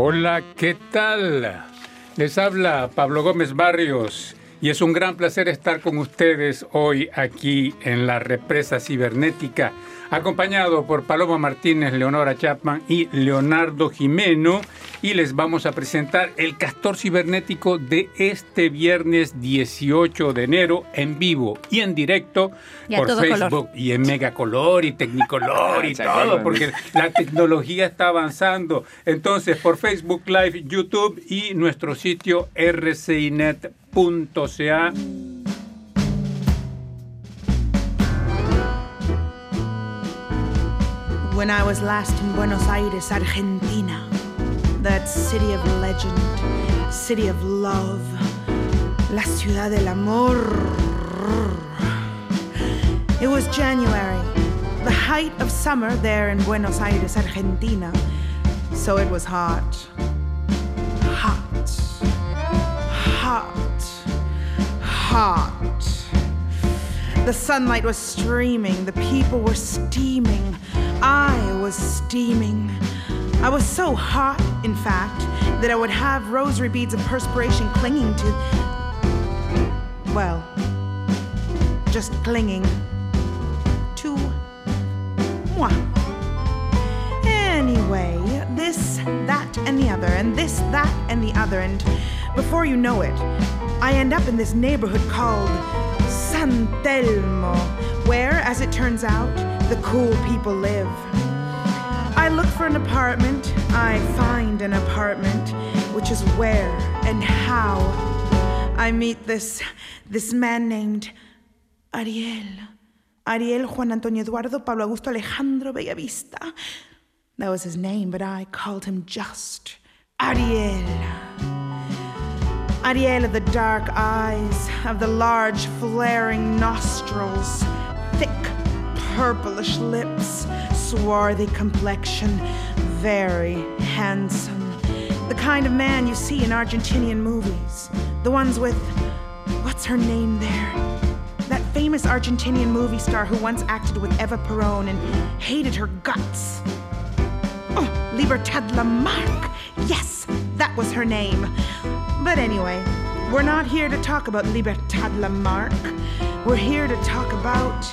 Hola, ¿qué tal? Les habla Pablo Gómez Barrios y es un gran placer estar con ustedes hoy aquí en la represa cibernética acompañado por Paloma Martínez, Leonora Chapman y Leonardo Jimeno. Y les vamos a presentar el castor cibernético de este viernes 18 de enero en vivo y en directo por Facebook y en Megacolor y Tecnicolor y todo, porque la tecnología está avanzando. Entonces, por Facebook Live, YouTube y nuestro sitio when I was last in Buenos Aires, Argentina. That city of legend, city of love, la ciudad del amor. It was January, the height of summer there in Buenos Aires, Argentina. So it was hot. Hot. Hot. Hot. The sunlight was streaming, the people were steaming. I was steaming. I was so hot, in fact, that I would have rosary beads of perspiration clinging to. Well, just clinging to moi. Anyway, this, that, and the other, and this, that, and the other, and before you know it, I end up in this neighborhood called San Telmo, where, as it turns out, the cool people live. I look for an apartment, I find an apartment, which is where and how I meet this this man named Ariel. Ariel Juan Antonio Eduardo Pablo Augusto Alejandro Bellavista. That was his name, but I called him just Ariel. Ariel the dark eyes, of the large flaring nostrils, thick purplish lips, swarthy complexion, very handsome. The kind of man you see in Argentinian movies. The ones with. What's her name there? That famous Argentinian movie star who once acted with Eva Perón and hated her guts. Oh, Libertad Lamarck. Yes, that was her name. But anyway, we're not here to talk about Libertad Lamarck. We're here to talk about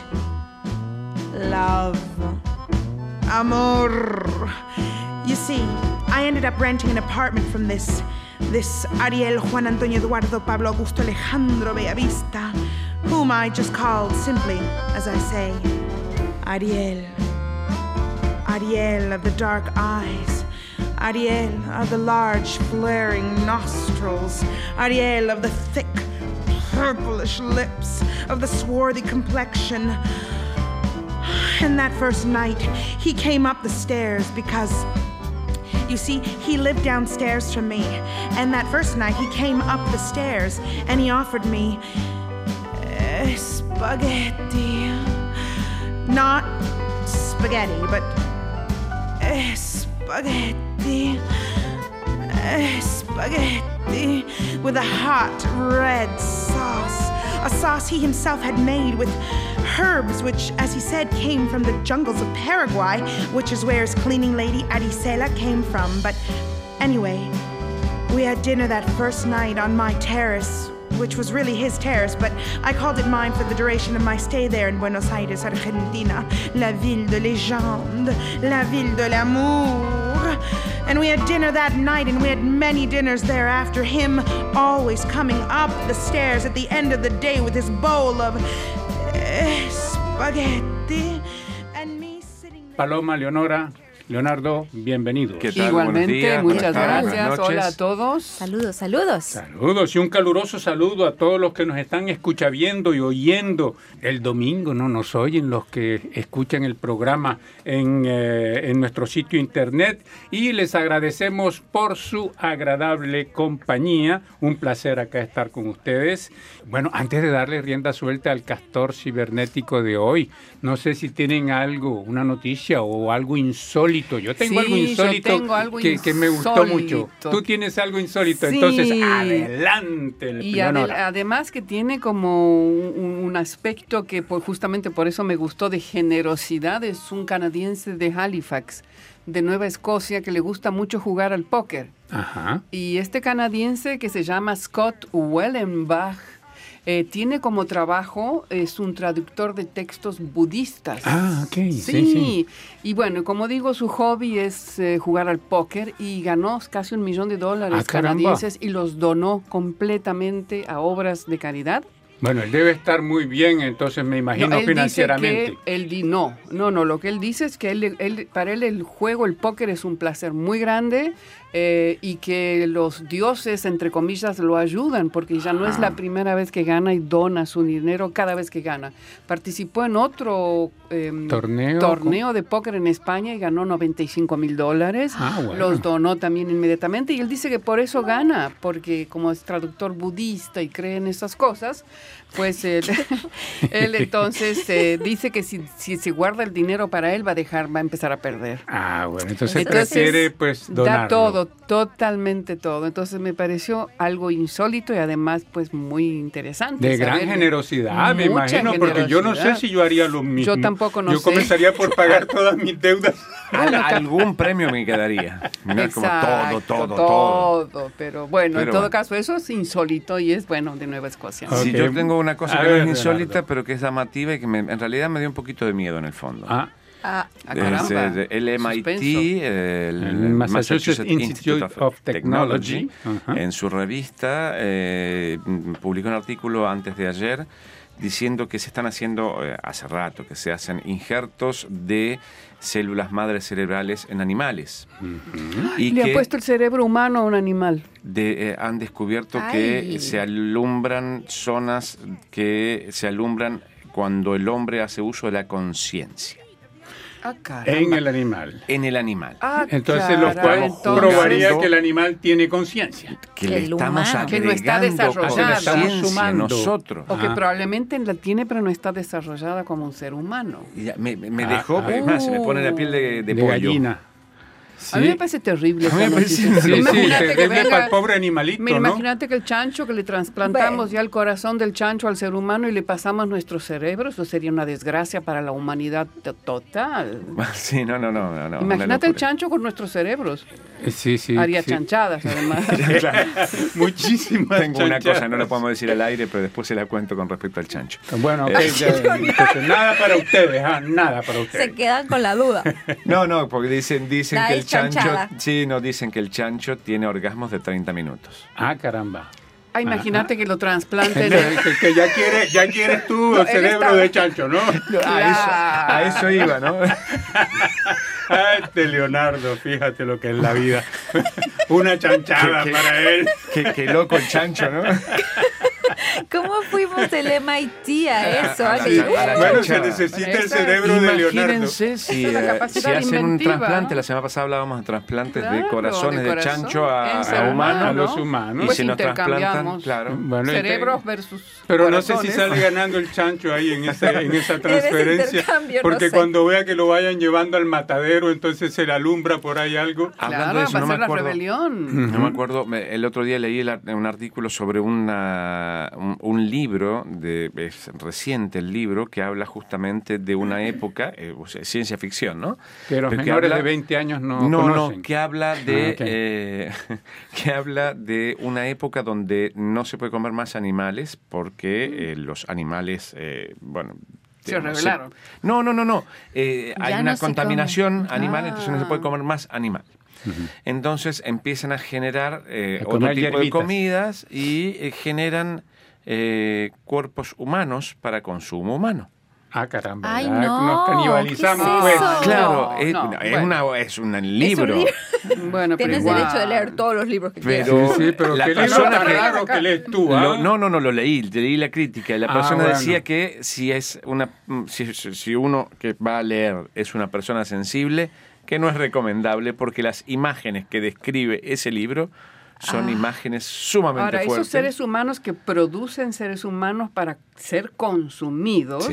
love, amor. You see, I ended up renting an apartment from this this Ariel Juan Antonio Eduardo Pablo Augusto Alejandro Bellavista, whom I just called simply, as I say, Ariel. Ariel of the dark eyes. Ariel of the large flaring nostrils. Ariel of the thick purplish lips, of the swarthy complexion. And that first night, he came up the stairs because, you see, he lived downstairs from me. And that first night, he came up the stairs and he offered me uh, spaghetti. Not spaghetti, but uh, spaghetti. Uh, spaghetti with a hot red sauce. A sauce he himself had made with herbs, which, as he said, came from the jungles of Paraguay, which is where his cleaning lady Adisela came from. But anyway, we had dinner that first night on my terrace, which was really his terrace, but I called it mine for the duration of my stay there in Buenos Aires, Argentina. La ville de légende, la ville de l'amour. And we had dinner that night, and we had many dinners thereafter. Him always coming up the stairs at the end of the day with his bowl of eh, spaghetti and me sitting Paloma, Leonora, Leonardo, bienvenido. Igualmente, muchas gracias. Hola a todos. Saludos, saludos. Saludos y un caluroso saludo a todos los que nos están escuchando y oyendo. El domingo no nos oyen los que escuchan el programa en, eh, en nuestro sitio internet y les agradecemos por su agradable compañía. Un placer acá estar con ustedes. Bueno, antes de darle rienda suelta al castor cibernético de hoy, no sé si tienen algo, una noticia o algo insólito insólito. Yo tengo algo insólito, que, me gustó mucho. Tú tienes algo insólito, entonces adelante. y además que tiene como un, aspecto que justamente por eso me gustó de generosidad. Es un canadiense de Halifax, de Nueva Escocia, que le gusta mucho jugar al póker. Ajá. Y este canadiense que se llama Scott Wellenbach eh, tiene como trabajo, es un traductor de textos budistas. Ah, ok. Sí, sí. y bueno, como digo, su hobby es eh, jugar al póker y ganó casi un millón de dólares ah, canadienses y los donó completamente a obras de caridad. Bueno, él debe estar muy bien, entonces me imagino financieramente. Dice que él no, no, no, lo que él dice es que él, él, para él el juego, el póker es un placer muy grande eh, y que los dioses, entre comillas, lo ayudan, porque ya no es la primera vez que gana y dona su dinero cada vez que gana. Participó en otro em, ¿Torneo? torneo de póker en España y ganó 95 mil dólares. Ah, los donó también inmediatamente y él dice que por eso gana, porque como es traductor budista y cree en esas cosas, pues él, entonces eh, dice que si, si, se guarda el dinero para él va a dejar, va a empezar a perder. Ah, bueno, entonces, prefiere pues donar. Da todo, totalmente todo. Entonces me pareció algo insólito y además pues muy interesante. De gran generosidad, me imagino, porque yo no sé si yo haría lo mismo. Yo tampoco no sé. Yo comenzaría por pagar todas mis deudas. algún premio me quedaría. todo, todo, todo, Pero bueno, en todo caso eso es insólito y es bueno de Nueva Escocia. Sí, yo tengo una cosa que no es insólita, pero que es llamativa y que en realidad me dio un poquito de miedo en el fondo. Ah. Ah, el MIT, el, Massachusetts, Institute, of Technology, en su revista eh, publicó un artículo antes de ayer diciendo que se están haciendo, eh, hace rato, que se hacen injertos de células madres cerebrales en animales. y Le ha puesto el cerebro humano a un animal. Eh, han descubierto que se alumbran zonas que se alumbran cuando el hombre hace uso de la conciencia. Ah, en el animal. En el animal. Ah, entonces, lo cual probaría que el animal tiene conciencia. Que, le estamos humano, que no está desarrollada. Estamos nosotros. O que probablemente la tiene, pero no está desarrollada como un ser humano. me, me, dejó, ah, además, se me pone la piel de, de, pollo. gallina. A mí me parece terrible. A mí me parece sí, terrible para el pobre animalito. Mira, Imagínate que el chancho, que le trasplantamos ya el corazón del chancho al ser humano y le pasamos nuestro cerebro, eso sería una desgracia para la humanidad total. Sí, no, no, no. no Imagínate el chancho con nuestros cerebros. Sí, sí. Haría chanchadas, además. claro. Muchísimas Tengo una cosa, no la podemos decir al aire, pero después se la cuento con respecto al chancho. Bueno, eh, nada para ustedes, ¿ah? nada para ustedes. Se quedan con la duda. No, no, porque dicen, dicen que el chancho. Sí, nos dicen que el chancho tiene orgasmos de 30 minutos. Ah, caramba. Ah, imagínate que lo trasplanten. que, ya, quiere, ya quieres tú el cerebro de chancho, ¿no? A, eso, iba, ¿no? este Leonardo, fíjate lo que es la vida. Una chanchada para él. Qué loco el chancho, ¿no? ¿Cómo fuimos del MIT a eso? bueno, se necesita el cerebro de Leonardo. Imagínense si, eh, si hacen un trasplante, la semana pasada hablábamos de trasplantes de corazones de, chancho a, humanos. A los humanos. Y pues si nos trasplantan, claro. Bueno, Cerebros versus Pero no sé si sale ganando el chancho ahí en, esa transferencia. porque cuando vea que lo vayan llevando al matadero, entonces se le alumbra por ahí algo. Hablando de eso, no me acuerdo, la rebelión. No me acuerdo, el otro día leí un artículo sobre una un, libro, de, es reciente el libro, que habla justamente de una época, eh, ciencia ficción, ¿no? Que los menores de 20 años no No, conocen. no, que habla de, ah, eh, que habla de una época donde no se puede comer más animales porque eh, los animales, bueno, se revelaron. No, no, no, no. hay una contaminación animal, entonces no se puede ah. comer más animal. Entonces empiezan a generar otro tipo de comidas y generan eh, cuerpos humanos para consumo humano. Ah, caramba. Ay, no, nos canibalizamos, pues. Claro, es, una, es, un libro. bueno, Tienes derecho de leer todos los libros que pero, quieras. Sí, pero la ¿qué persona libro que, que lees tú? ¿ah? no, no, no, lo leí, leí la crítica. La ah, persona decía que si es una si, si uno que va a leer es una persona sensible, que no es recomendable porque las imágenes que describe ese libro son ah. imágenes sumamente Ahora, fuertes. esos seres humanos que producen seres humanos para ser consumidos,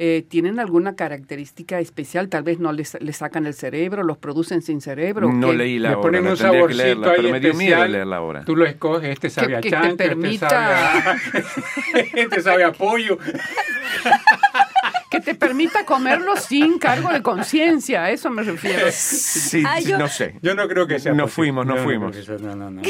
eh, ¿tienen alguna característica especial? Tal vez no les, sacan el cerebro, los producen sin cerebro. No leí la obra, ponen un saborcito pero me dio miedo leer la obra. Tú lo escoges, este sabe a chancho, este sabe a, este sabe a pollo. que te permita comerlo sin cargo de conciencia, a eso me refiero. Sí, yo, no sé. Yo no creo que sea. No fuimos, no, fuimos. No, no, no,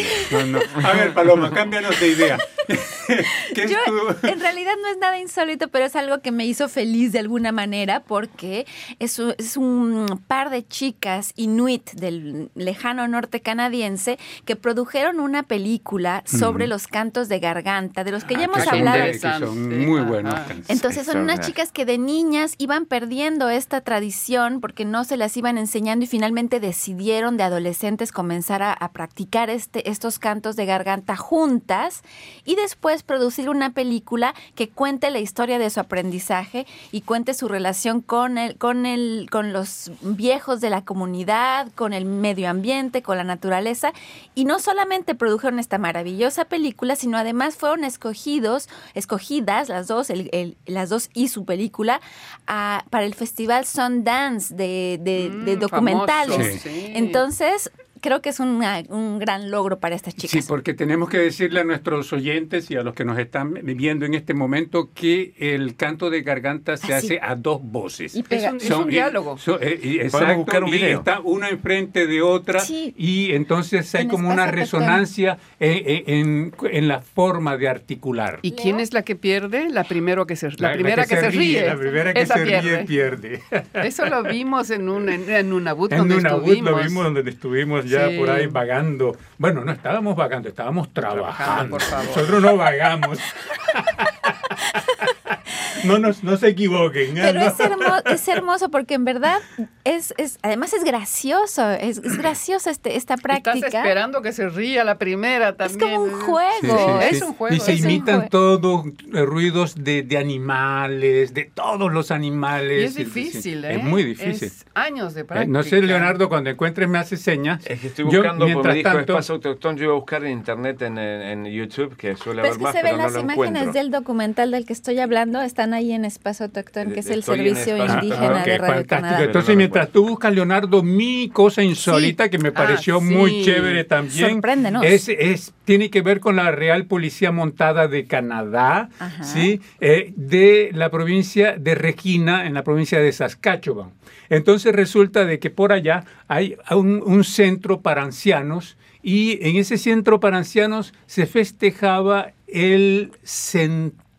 A ver, Paloma, cámbianos de idea. En realidad no es nada insólito, pero es algo que me hizo feliz de alguna manera porque es, es un par de chicas inuit del lejano norte canadiense que produjeron una película sobre los cantos de garganta, de los que ya ah, hemos hablado. son muy buenos. Entonces son unas chicas que de niñas iban perdiendo esta tradición porque no se las iban enseñando y finalmente decidieron de adolescentes comenzar a, practicar este, estos cantos de garganta juntas y después producir una película que cuente la historia de su aprendizaje y cuente su relación con el, con el, con los viejos de la comunidad, con el medio ambiente, con la naturaleza. Y no solamente produjeron esta maravillosa película, sino además fueron escogidos, escogidas las dos, las dos y su película para el festival Sundance de, de, de mm, documentales. Entonces, creo que es un gran logro para estas chicas. Sí, porque tenemos que decirle a nuestros oyentes y a los que nos están viendo en este momento que el canto de garganta se ah, hace a dos voces. Y es, un, diálogo. Eh, exacto, y está una enfrente de otra y entonces hay como una resonancia eh, eh, en, la forma de articular. ¿Y quién es la que pierde? La, primero que se, la, primera que, se, ríe. La primera que se ríe pierde. Eso lo vimos en un en, en donde estuvimos. lo vimos donde estuvimos ya por ahí vagando. Bueno, no estábamos vagando, estábamos trabajando. Nosotros no vagamos. no, nos, no se equivoquen. Pero es, hermoso, es hermoso porque en verdad es, es además es gracioso, es, es graciosa este, esta práctica. Estás esperando que se ría la primera también. Es como un juego. es un juego. Y se imitan todos eh, ruidos de, de, animales, de todos los animales. Y es difícil, ¿eh? Es muy difícil. Es años de práctica. no sé, Leonardo, cuando encuentres me hace señas. Es que estoy buscando, yo, me dijo Espacio Autoctón, yo iba a buscar en internet, en, en YouTube, que suele haber más, se ven las imágenes del documental del que estoy hablando, están ahí en Espacio Autoctón, que es el Servicio Indígena de Radio Canadá. Entonces, mientras tú buscas, Leonardo, mi cosa insólita que me pareció ah, muy chévere también. Sorpréndenos. Es, es, tiene que ver con la Real Policía Montada de Canadá, ¿sí? Eh, de la provincia de Regina, en la provincia de Saskatchewan. Entonces resulta de que por allá hay un, un centro para ancianos y en ese centro para ancianos se festejaba el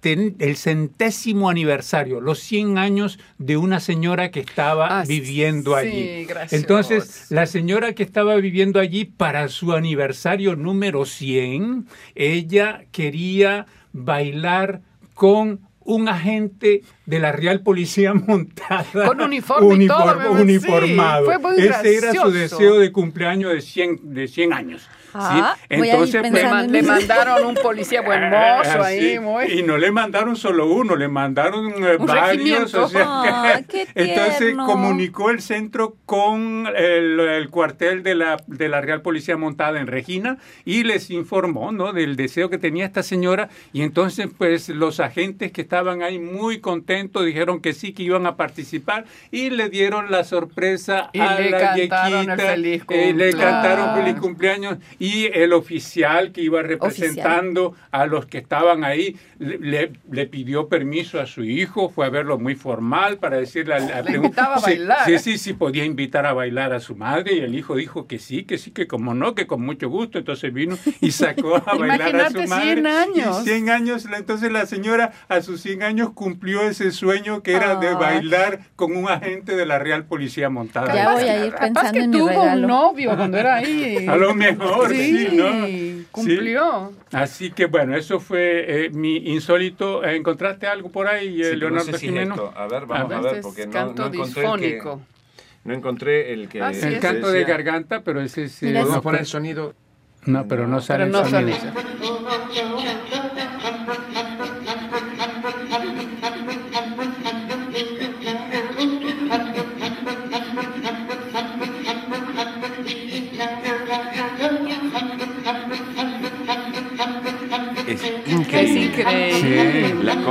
el centésimo aniversario, los 100 años de una señora que estaba ah, viviendo allí. Entonces, la señora que estaba viviendo allí para su aniversario número 100, ella quería bailar con un agente de la Real Policía montada. Con uniforme uniformado. Ese era su deseo de cumpleaños de 100, de 100 años. Ah, Entonces pues, le, mandaron un policía buen ah, mozo ahí. Y no le mandaron solo uno, le mandaron eh, varios. Ah, entonces comunicó el centro con el, cuartel de la, de la Real Policía Montada en Regina y les informó ¿no? del deseo que tenía esta señora. Y entonces pues los agentes que estaban ahí muy contentos dijeron que sí, que iban a participar y le dieron la sorpresa a la yequita. y le cantaron feliz cumpleaños y el oficial que iba representando a los que estaban ahí le, le, pidió permiso a su hijo, fue a verlo muy formal para decirle... A, le invitaba a bailar. Sí, sí, sí, podía invitar a bailar a su madre y el hijo dijo que sí, que sí, que como no, que con mucho gusto, entonces vino y sacó a bailar a su madre. 100 años. 100 años, entonces la señora a sus 100 años cumplió ese sueño que era de bailar con un agente de la Real Policía Montada. Ya voy a ir pensando que en tuvo un novio cuando era ahí. A lo mejor, sí, ¿no? cumplió. Así que bueno, eso fue eh, mi insólito. ¿Encontraste algo por ahí, eh, Leonardo Jimeno? A ver, vamos a, ver, porque no, no, encontré el que, no encontré el que... Ah, el canto de garganta, pero ese es... Podemos poner el sonido... No, pero no, sale el sonido. es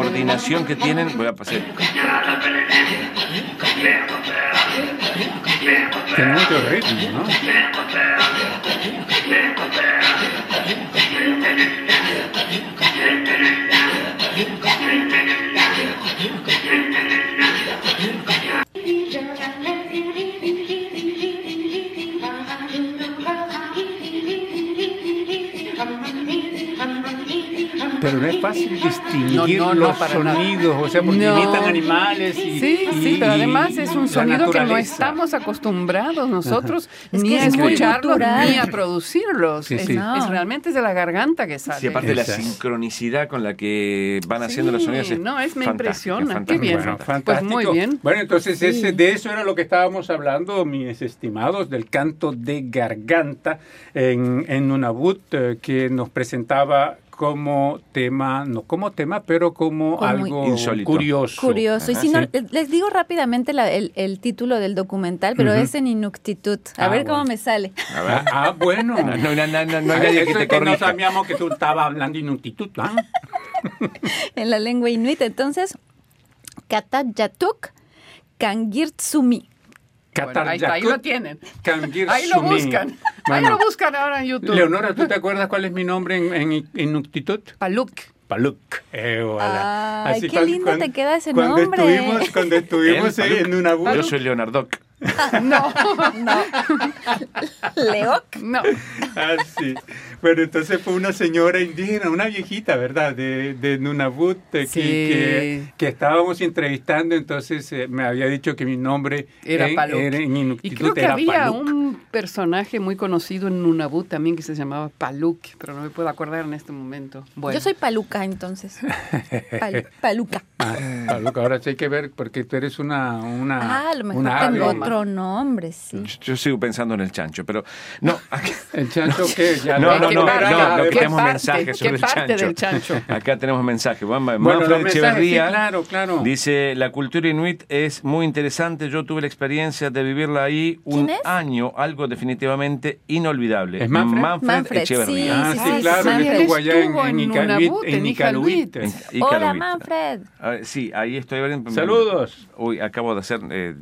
coordinación que tienen, voy a pasar. Tiene mucho ritmo, ¿no? Pero no es fácil distinguir los sonidos, o sea, porque imitan animales y. Sí, sí, pero además es un sonido que no estamos acostumbrados nosotros ni a escucharlos ni a producirlos. es, realmente es de la garganta que sale. Sí, aparte de la sincronicidad con la que van haciendo los sonidos. no, es me impresiona. Qué bien. Pues muy bien. Bueno, entonces ese, de eso era lo que estábamos hablando, mis estimados, del canto de garganta en, en Nunavut, eh, que nos presentaba como tema, no como tema, pero como, algo curioso. Curioso. Y si no, les digo rápidamente el, título del documental, pero es en Inuktitut. A ah, ver cómo me sale. Ah, ah, bueno. No, no, no, no, no, hay que te que no sabíamos que tú estabas hablando Inuktitut. ¿ah? en la lengua inuit. Entonces, Katayatuk Kangirtsumi ahí, lo tienen. ahí lo buscan. ahí lo buscan ahora en YouTube. Leonora, ¿tú te acuerdas cuál es mi nombre en, en, en Paluk. Paluk. Eh, Ay, qué lindo te queda ese nombre. Estuvimos, cuando estuvimos en una Yo soy Leonardo. no, no. ¿Leoc? No. Ah, sí. Bueno, entonces fue una señora indígena, una viejita, ¿verdad? De, de Nunavut, eh, que, que, estábamos entrevistando, entonces eh, me había dicho que mi nombre era, en, Y creo que había un personaje muy conocido en Nunavut también que se llamaba Paluk, pero no me puedo acordar en este momento. Yo soy Paluca, entonces. paluca. Ah, paluca, ahora sí hay que ver, porque tú eres una... una ah, a lo mejor tengo otro nombre, sí. Yo, sigo pensando en el chancho, pero no. ¿El chancho qué? Ya no, no, no, no, no, tenemos mensajes sobre el chancho. chancho. Acá tenemos mensajes. Bueno, Manfred Echeverría claro, claro. dice, la cultura inuit es muy interesante, yo tuve la experiencia de vivirla ahí un año, algo definitivamente inolvidable. ¿Es Manfred? Manfred, Echeverría. ah, sí, claro, él estuvo allá en, en Icaluit. Hola, Manfred. sí, ahí estoy. Saludos. Uy, acabo de hacer... Eh,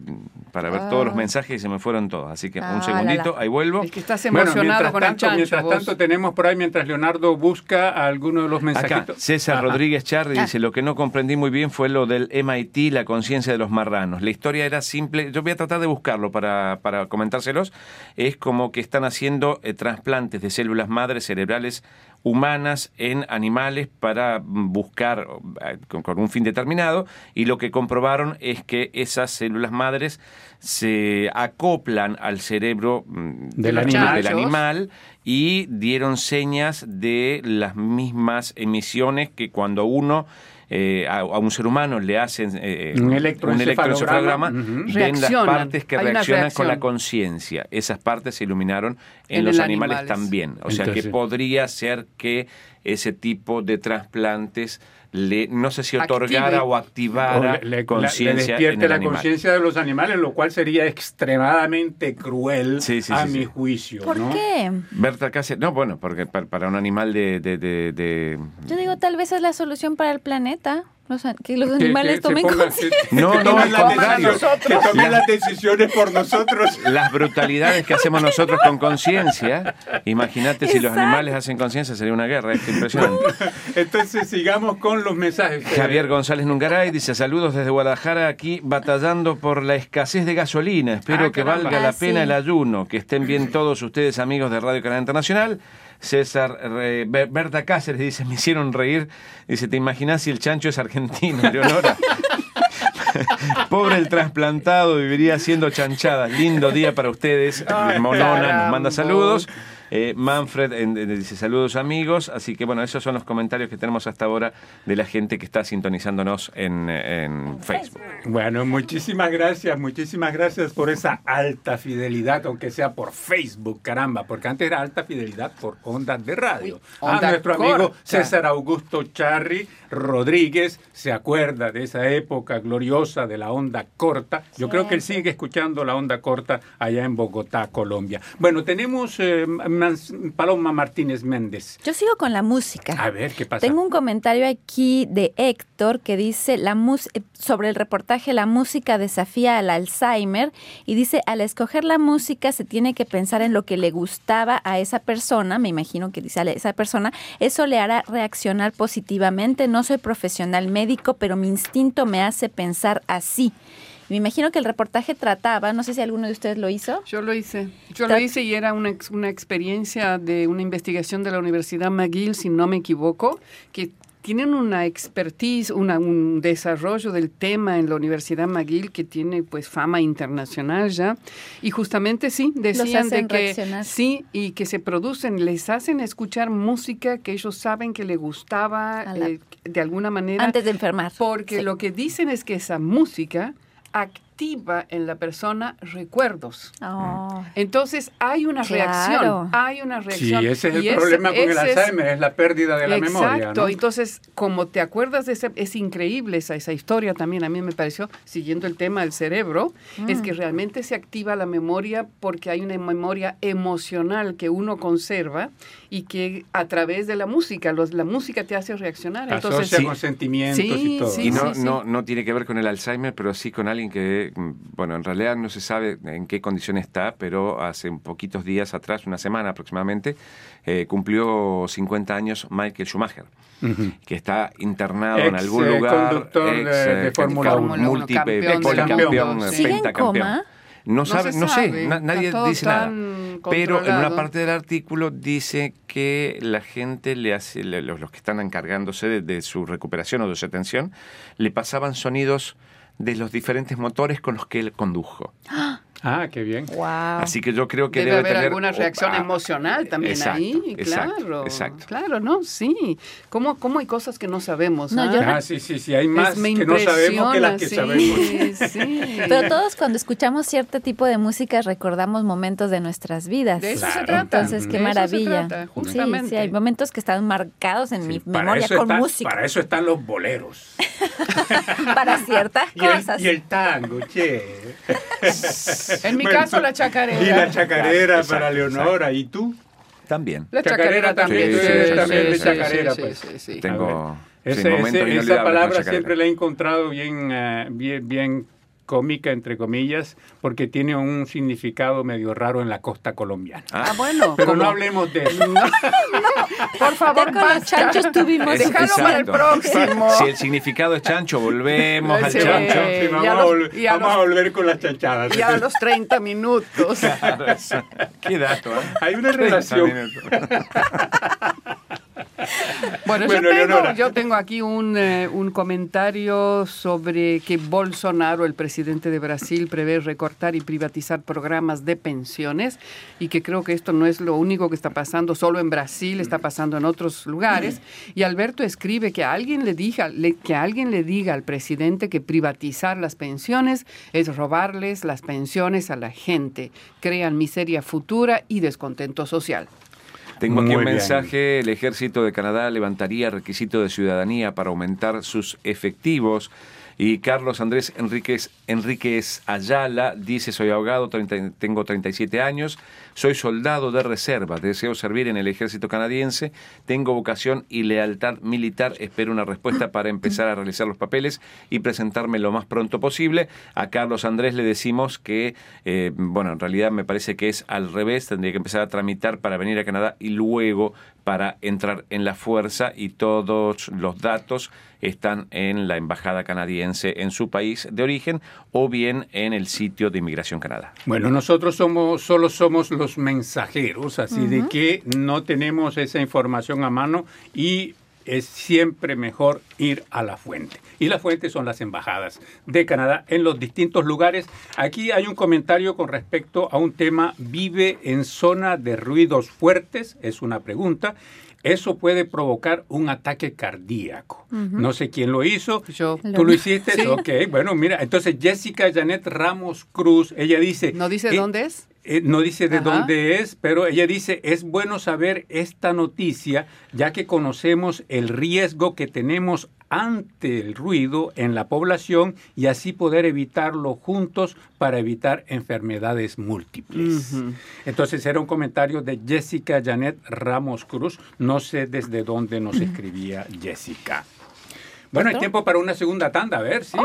para ver todos los ah. mensajes y se me fueron todos. Así que un ah, segundito, ahí vuelvo. Es que estás emocionado con tanto, el Mientras tanto, tenemos por ahí, mientras Leonardo busca alguno de los mensajitos. César Rodríguez Charri dice, lo que no comprendí muy bien fue lo del MIT, la conciencia de los marranos. La historia era simple, yo voy a tratar de buscarlo para, para comentárselos. Es como que están haciendo eh, trasplantes de células madres cerebrales humanas en animales para buscar con, un fin determinado y lo que comprobaron es que esas células madres se acoplan al cerebro mm, del, animal, y dieron señas de las mismas emisiones que cuando uno eh, a, un ser humano le hacen eh, un electroencefalograma, ven las partes que reaccionan con la conciencia. Esas partes se iluminaron en, los animales, también. O sea que podría ser que ese tipo de trasplantes le, no sé si otorgara o activara conciencia. Le despierte la conciencia de los animales, lo cual sería extremadamente cruel a mi juicio. ¿Por qué? Berta Cáceres, no, bueno, porque para, un animal de, de, de, Yo digo, tal vez es la solución para el planeta que los animales tomen conciencia. No, no, al contrario. Que tomen las decisiones por nosotros. Las brutalidades que hacemos nosotros con conciencia, imagínate si los animales hacen conciencia, sería una guerra, es impresionante. Entonces sigamos con los mensajes. Javier González Nungaray dice, saludos desde Guadalajara, aquí batallando por la escasez de gasolina. Espero ah, que valga la pena el ayuno. Que estén bien todos ustedes, amigos de Radio Canal Internacional. César Berta Cáceres dice, me hicieron reír. Dice, ¿te imaginas si el chancho es argentino, Leonora? Pobre el trasplantado, viviría haciendo chanchadas. Lindo día para ustedes. Monona nos manda saludos. Eh, Manfred dice saludos amigos, así que bueno, esos son los comentarios que tenemos hasta ahora de la gente que está sintonizándonos en, en Facebook. Bueno, muchísimas gracias, muchísimas gracias por esa alta fidelidad, aunque sea por Facebook, caramba, porque antes era alta fidelidad por ondas de radio. A ah, nuestro amigo César Augusto Charri Rodríguez se acuerda de esa época gloriosa de la onda corta. Yo creo que él sigue escuchando la onda corta allá en Bogotá, Colombia. Bueno, tenemos... Eh, Paloma Martínez Méndez. Yo sigo con la música. A ver, ¿qué pasa? Tengo un comentario aquí de Héctor que dice la sobre el reportaje La música desafía al Alzheimer y dice, al escoger la música se tiene que pensar en lo que le gustaba a esa persona, me imagino que dice a esa persona, eso le hará reaccionar positivamente. No soy profesional médico, pero mi instinto me hace pensar así. Me imagino que el reportaje trataba, no sé si alguno de ustedes lo hizo. Yo lo hice. Yo lo hice y era una, una experiencia de una investigación de la Universidad McGill, si no me equivoco, que tienen una expertise, un desarrollo del tema en la Universidad McGill que tiene pues fama internacional ya. Y justamente sí, decían de que sí, y que se producen, les hacen escuchar música que ellos saben que les gustaba eh, de alguna manera. Antes de enfermar. Porque lo que dicen es que esa música activa en la persona recuerdos. Oh. Entonces hay una reacción, hay una reacción. Sí, ese es el problema con el Alzheimer, es, la pérdida de la memoria. Exacto, entonces como te acuerdas de ese, es increíble esa, esa historia también, a mí me pareció, siguiendo el tema del cerebro, es que mm. realmente se activa la memoria porque hay una memoria emocional que uno conserva y que a través de la música, los, la música te hace reaccionar. Entonces, Asocia con sentimientos y todo. y no, no, no tiene que ver con el Alzheimer, pero sí con alguien que, bueno, en realidad no se sabe en qué condición está, pero hace un poquitos días atrás, una semana aproximadamente, eh, cumplió 50 años Michael Schumacher, que está internado en algún eh, lugar. Conductor ex, de, Fórmula 1. Múltiple, campeón, pentacampeón. No, sabe, no, sé, nadie dice nada. Pero en una parte del artículo dice que la gente le hace, los, que están encargándose de, su recuperación o de su atención, le pasaban sonidos de los diferentes motores con los que él condujo. ¡Ah! Ah, qué bien. Así que yo creo que debe, debe haber alguna reacción emocional también ahí, claro. Exacto. Claro, ¿no? Sí. ¿Cómo, cómo hay cosas que no sabemos? No, ah? ah sí, sí, sí. Hay más que no sabemos que las que sabemos. Sí. Pero todos cuando escuchamos cierto tipo de música recordamos momentos de nuestras vidas. De eso se trata. Entonces, qué maravilla. justamente. Sí, hay momentos que están marcados en mi memoria con música. Para eso están los boleros. para ciertas cosas. y el tango, che. En mi caso, la chacarera. Y la chacarera para Leonora. ¿Y tú? También. La chacarera, también. Sí, también de chacarera. Pues. Tengo... esa palabra siempre la he encontrado bien, uh, bien, bien cómica, entre comillas, porque tiene un significado medio raro en la costa colombiana. Ah, bueno. Pero no hablemos de eso. No, por favor, con los chanchos tuvimos. Déjalo para el próximo. Si el significado es chancho, volvemos al chancho. vamos, a, volver con las chanchadas. Ya a los 30 minutos. Qué dato, ¿eh? Hay una relación. Bueno, yo, tengo, aquí un, eh, un, comentario sobre que Bolsonaro, el presidente de Brasil, prevé recortar y privatizar programas de pensiones y que creo que esto no es lo único que está pasando solo en Brasil, está pasando en otros lugares. Y Alberto escribe que alguien le diga, que alguien le diga al presidente que privatizar las pensiones es robarles las pensiones a la gente, crean miseria futura y descontento social. Tengo aquí un mensaje. El ejército de Canadá levantaría requisito de ciudadanía para aumentar sus efectivos. Y Carlos Andrés Enríquez, Enríquez Ayala dice, soy abogado, tengo 37 años, soy soldado de reserva, deseo servir en el ejército canadiense, tengo vocación y lealtad militar, espero una respuesta para empezar a realizar los papeles y presentarme lo más pronto posible. A Carlos Andrés le decimos que, eh, bueno, en realidad me parece que es al revés, tendría que empezar a tramitar para venir a Canadá y luego para entrar en la fuerza y todos los datos están en la embajada canadiense en su país de origen o bien en el sitio de Inmigración Canadá. Bueno, nosotros somos solo somos los mensajeros, así de que no tenemos esa información a mano y es siempre mejor ir a la fuente. Y la fuente son las embajadas de Canadá en los distintos lugares. Aquí hay un comentario con respecto a un tema, vive en zona de ruidos fuertes, es una pregunta. Eso puede provocar un ataque cardíaco. No sé quién lo hizo. Yo. ¿Tú lo hiciste? Ok, bueno, mira, entonces Jessica Janet Ramos Cruz, ella dice... ¿No dice dónde es? Eh, no dice de dónde es, pero ella dice, es bueno saber esta noticia, ya que conocemos el riesgo que tenemos ante el ruido en la población y así poder evitarlo juntos para evitar enfermedades múltiples. Entonces era un comentario de Jessica Janet Ramos Cruz. No sé desde dónde nos escribía Jessica. Bueno, hay tiempo para una segunda tanda, a ver, sí.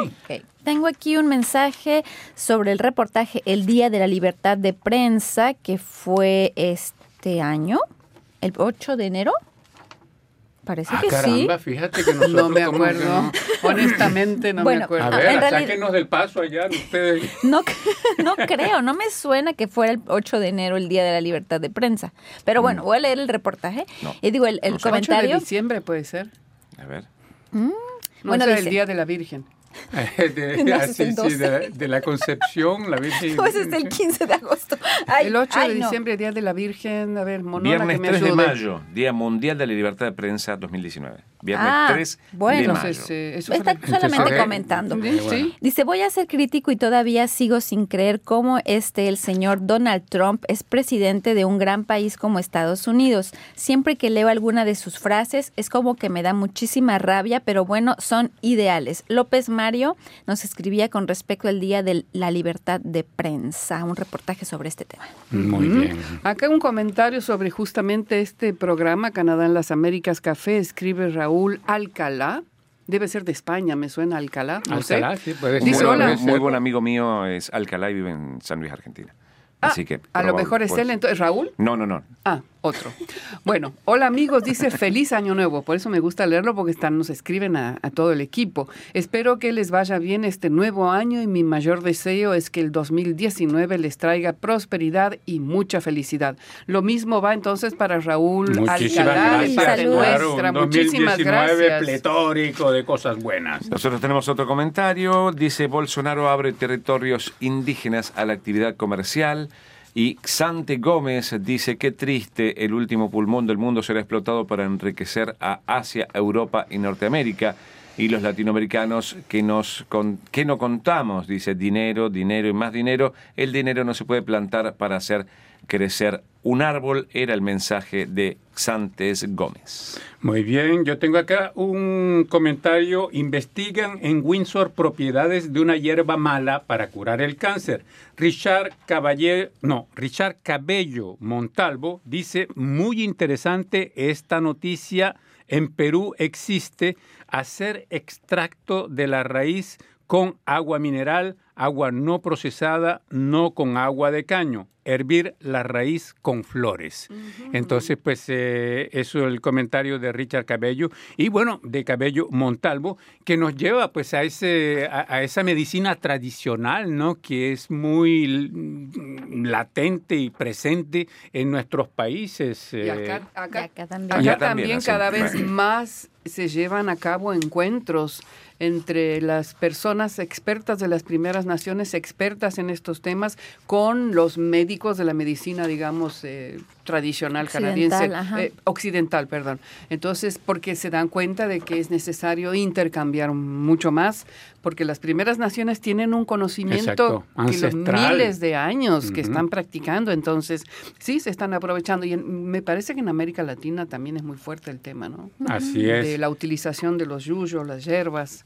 Tengo aquí un mensaje sobre el reportaje El Día de la Libertad de Prensa, que fue este año, el 8 de enero. Parece ah, que caramba, fíjate que nosotros no me acuerdo. Honestamente no me acuerdo. A ver, sáquenos del paso allá ustedes. No, no creo, no me suena que fuera el 8 de enero el Día de la Libertad de Prensa. Pero bueno, mm. voy a leer el reportaje. Y digo, el, el comentario... 8 de diciembre puede ser. A ver. Mm. No bueno, el Día de la Virgen. de, la concepción, la Virgen. Pues es el 15 de agosto. el 8 de diciembre, Día de la Virgen. A ver, Monona, Viernes que me 3 de mayo, Día Mundial de la Libertad de Prensa 2019. Viernes ah, 3 bueno, de mayo. Está solamente comentando. Dice, voy a ser crítico y todavía sigo sin creer cómo este, el señor Donald Trump, es presidente de un gran país como Estados Unidos. Siempre que leo alguna de sus frases es como que me da muchísima rabia, pero bueno, son ideales. López Mario nos escribía con respecto al Día de la Libertad de Prensa, un reportaje sobre este tema. Muy bien. Acá un comentario sobre justamente este programa Canadá en las Américas Café, escribe Raúl Alcalá. Debe ser de España, me suena Alcalá. Alcalá, sí, puede ser. muy buen amigo mío es Alcalá y vive en San Luis, Argentina. Ah, Así que, a lo mejor es él, entonces, ¿Raúl? No, no, no. Ah, otro. Bueno, hola amigos, dice feliz año nuevo, por eso me gusta leerlo porque están, nos escriben a, todo el equipo. Espero que les vaya bien este nuevo año y mi mayor deseo es que el 2019 les traiga prosperidad y mucha felicidad. Lo mismo va entonces para Raúl Alcalá de nuestra. Muchísimas gracias. pletórico de cosas buenas. Nosotros tenemos otro comentario, dice Bolsonaro abre territorios indígenas a la actividad comercial. Y Xante Gómez dice, qué triste, el último pulmón del mundo será explotado para enriquecer a Asia, Europa y Norteamérica. Y los latinoamericanos que, nos, que no contamos, dice, dinero, dinero y más dinero. El dinero no se puede plantar para hacer crecer un árbol, era el mensaje de Xantes Gómez. Muy bien, yo tengo acá un comentario. Investigan en Windsor propiedades de una hierba mala para curar el cáncer. Richard Caballero, no, Richard Cabello Montalvo dice, muy interesante esta noticia. En Perú existe hacer extracto de la raíz con agua mineral, agua no procesada, no con agua de caño hervir la raíz con flores. Entonces, pues eh, eso es el comentario de Richard Cabello y bueno, de Cabello Montalvo, que nos lleva pues a, ese, a, esa medicina tradicional, ¿no? Que es muy latente y presente en nuestros países. Y acá, eh, también, también cada vez más se llevan a cabo encuentros entre las personas expertas de las primeras naciones, expertas en estos temas, con los médicos de la medicina, digamos, eh, tradicional canadiense, eh, occidental, perdón. Entonces, porque se dan cuenta de que es necesario intercambiar mucho más, porque las primeras naciones tienen un conocimiento que los miles de años que están practicando, entonces sí se están aprovechando. Y me parece que en América Latina también es muy fuerte el tema, ¿no? Así es. De la utilización de los yuyos, las hierbas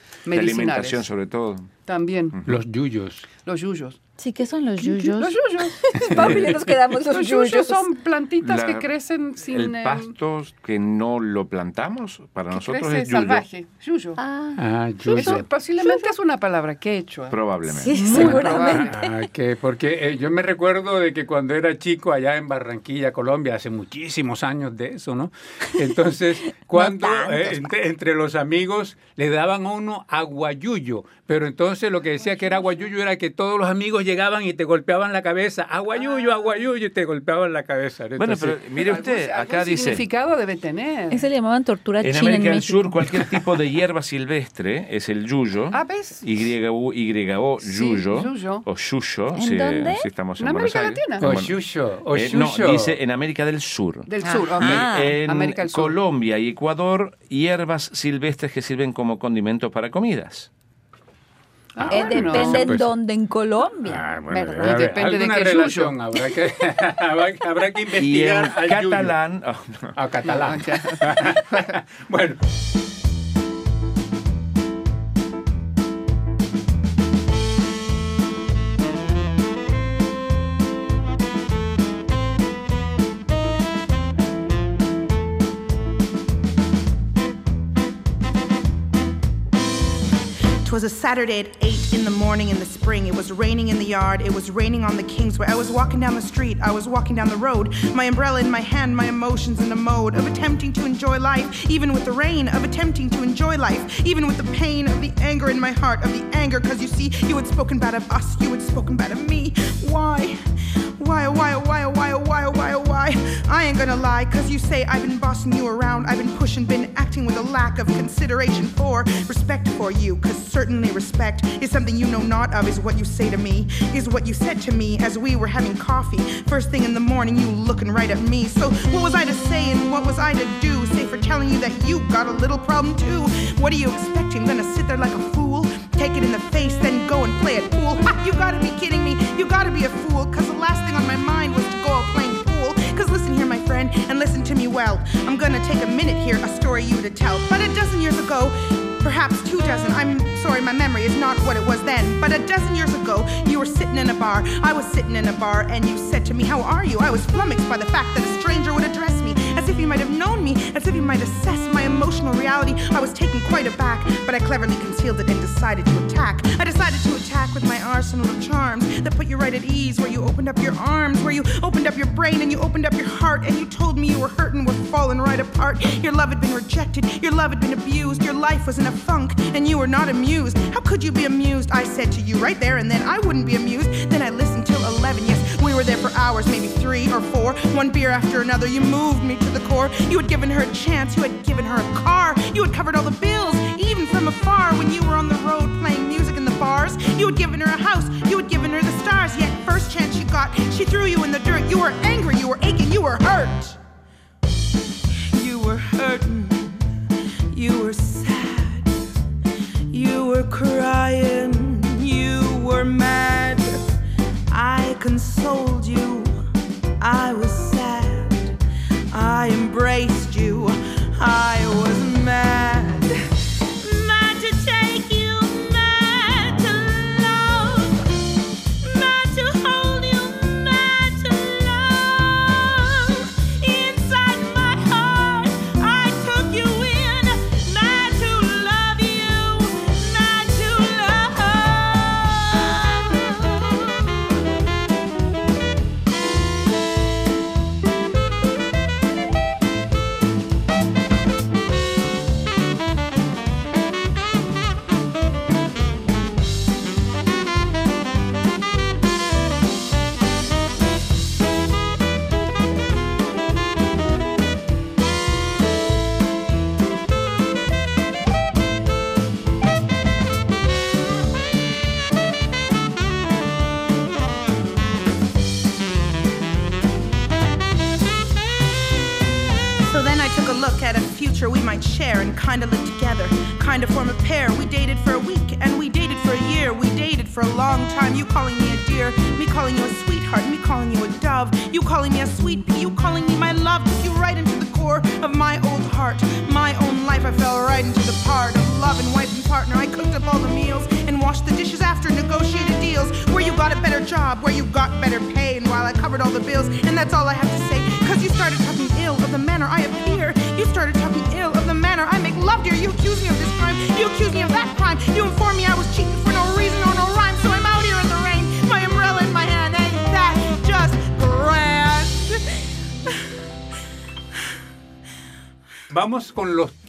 medicinales. La alimentación sobre todo. También. Los yuyos. Los yuyos. Sí, ¿qué son los yuyos? Los yuyos. Papi, nos quedamos los, yuyos. son plantitas que crecen sin... El pasto que no lo plantamos, para nosotros es yuyo. salvaje, yuyo. Ah, ah yuyo. Eso posiblemente es una palabra quechua. Probablemente. Sí, seguramente. Ah, que porque eh, yo me recuerdo de que cuando era chico allá en Barranquilla, Colombia, hace muchísimos años de eso, ¿no? Entonces, cuando eh, entre, los amigos le daban a uno aguayuyo, pero entonces lo que decía que era aguayuyo era que todos los amigos llegaban y te golpeaban la cabeza, aguayuyo, ah. aguayuyo, y te golpeaban la cabeza. bueno, pero mire usted, acá dice... significado debe tener? Ese le llamaban tortura en china América del Sur, cualquier tipo de hierba silvestre es el yuyo. Ah, ¿ves? Y-U, Y-O, yuyo. O yuyo, si, dónde? si estamos en, ¿En América Latina. O yuyo, o eh, no, dice en América del Sur. Del Sur, ah. En América del Sur. Colombia y Ecuador, hierbas silvestres que sirven como condimentos para comidas. Ah, eh, depende en dónde en Colombia. Ah, bueno, ¿verdad? depende de qué relación habrá que, habrá que investigar. Y en catalán. Oh, no. catalán. bueno. 'Twas a Saturday at 8 in the morning in the spring. It was raining in the yard. It was raining on the Kingsway. I was walking down the street. I was walking down the road. My umbrella in my hand, my emotions in a mode of attempting to enjoy life, even with the rain, of attempting to enjoy life, even with the pain of the anger in my heart, of the anger, cause you see, you had spoken bad of us, you had spoken bad of me. Why? Why, why, why, why, why, why, why? I ain't gonna lie, cause you say I've been bossing you around. I've been pushing, been acting with a lack of consideration for, respect for you, cause certainly respect is something you know not of, is what you say to me, is what you said to me as we were having coffee. First thing in the morning, you looking right at me. So, what was I to say and what was I to do? Say for telling you that you got a little problem too. What are you expecting? Gonna sit there like a fool? Take it in the face, then go and play it pool? Ha, you gotta be well. I'm gonna take a minute here, a story you to tell. But a dozen years ago, perhaps two dozen. I'm sorry, my memory is not what it was then. But a dozen years ago, you were sitting in a bar. I was sitting in a bar, and you said to me, How are you? I was flummoxed by the fact that a stranger would address me as if he might have known me, as if he might assess my emotional reality. I was taken quite aback, but I cleverly concealed it and decided to attack. I decided to attack with my arsenal of charms that put you right at ease, where you opened up your arms, where you opened up your brain and you opened up your heart, and you told me you were hurt and were falling right apart. Your love had been rejected, your love had been abused, your life was in a funk, and you were not amused. How could you be amused? I said to you right there and then, I wouldn't be amused. Then I listened till 11. Yes, we were there for hours, maybe three or four, one beer after another. You moved me to the core. You had given her a chance, you had given her a car, you had covered all the bills, even from afar when you were on the road playing music in the bars. You had given her a house, you had given her the stars, yet first chance she got, she threw you in the dirt. You were angry, you were aching, you were hurt. You were hurting, you were were crying, you were mad. I consoled you, I was sad, I embraced you, I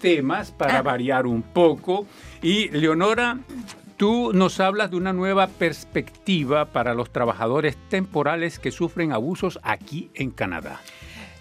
temas para variar un poco. Y Leonora, tú nos hablas de una nueva perspectiva para los trabajadores temporales que sufren abusos aquí en Canadá.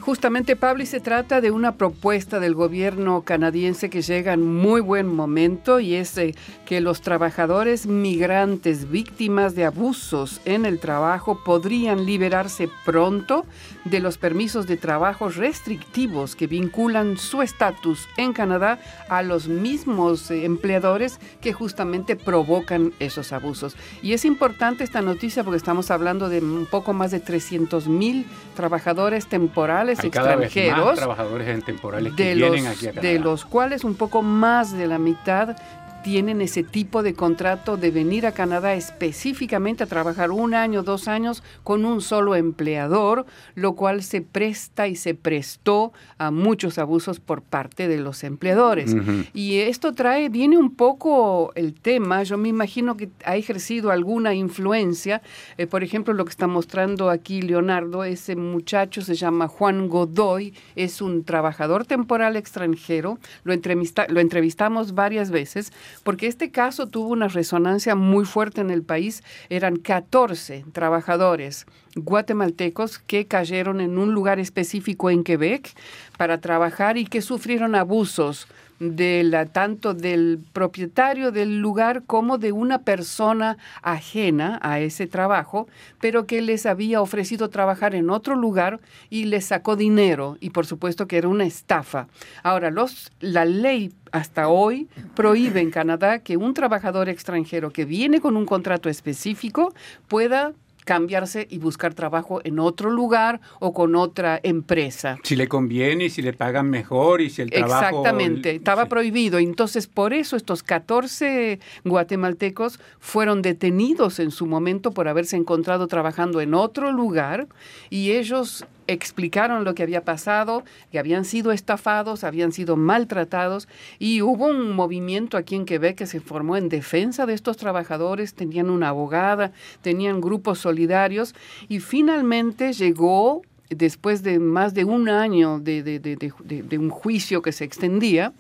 Justamente, Pablo, y se trata de una propuesta del gobierno canadiense que llega en muy buen momento y es eh, que los trabajadores migrantes víctimas de abusos en el trabajo podrían liberarse pronto de los permisos de trabajo restrictivos que vinculan su estatus en Canadá a los mismos eh, empleadores que justamente provocan esos abusos. Y es importante esta noticia porque estamos hablando de un poco más de 300 mil trabajadores temporales Hay cada vez extranjeros. más trabajadores en temporales que de vienen los, aquí a Canadá. de los cuales un poco más de la mitad tienen ese tipo de contrato de venir a Canadá específicamente a trabajar un año, dos años con un solo empleador, lo cual se presta y se prestó a muchos abusos por parte de los empleadores. Y esto trae, viene un poco el tema, yo me imagino que ha ejercido alguna influencia, eh, por ejemplo, lo que está mostrando aquí Leonardo, ese muchacho se llama Juan Godoy, es un trabajador temporal extranjero, lo, lo entrevistamos varias veces, porque este caso tuvo una resonancia muy fuerte en el país. Eran 14 trabajadores guatemaltecos que cayeron en un lugar específico en Quebec para trabajar y que sufrieron abusos de la, tanto del propietario del lugar como de una persona ajena a ese trabajo, pero que les había ofrecido trabajar en otro lugar y les sacó dinero y por supuesto que era una estafa. Ahora, los, la ley hasta hoy prohíbe en Canadá que un trabajador extranjero que viene con un contrato específico pueda cambiarse y buscar trabajo en otro lugar o con otra empresa. Si le conviene y si le pagan mejor y si el trabajo... Exactamente, estaba prohibido. Entonces, por eso estos 14 guatemaltecos fueron detenidos en su momento por haberse encontrado trabajando en otro lugar y ellos explicaron lo que había pasado, que habían sido estafados, habían sido maltratados y hubo un movimiento aquí en Quebec que se formó en defensa de estos trabajadores, tenían una abogada, tenían grupos solidarios y finalmente llegó, después de más de un año de, de un juicio que se extendía,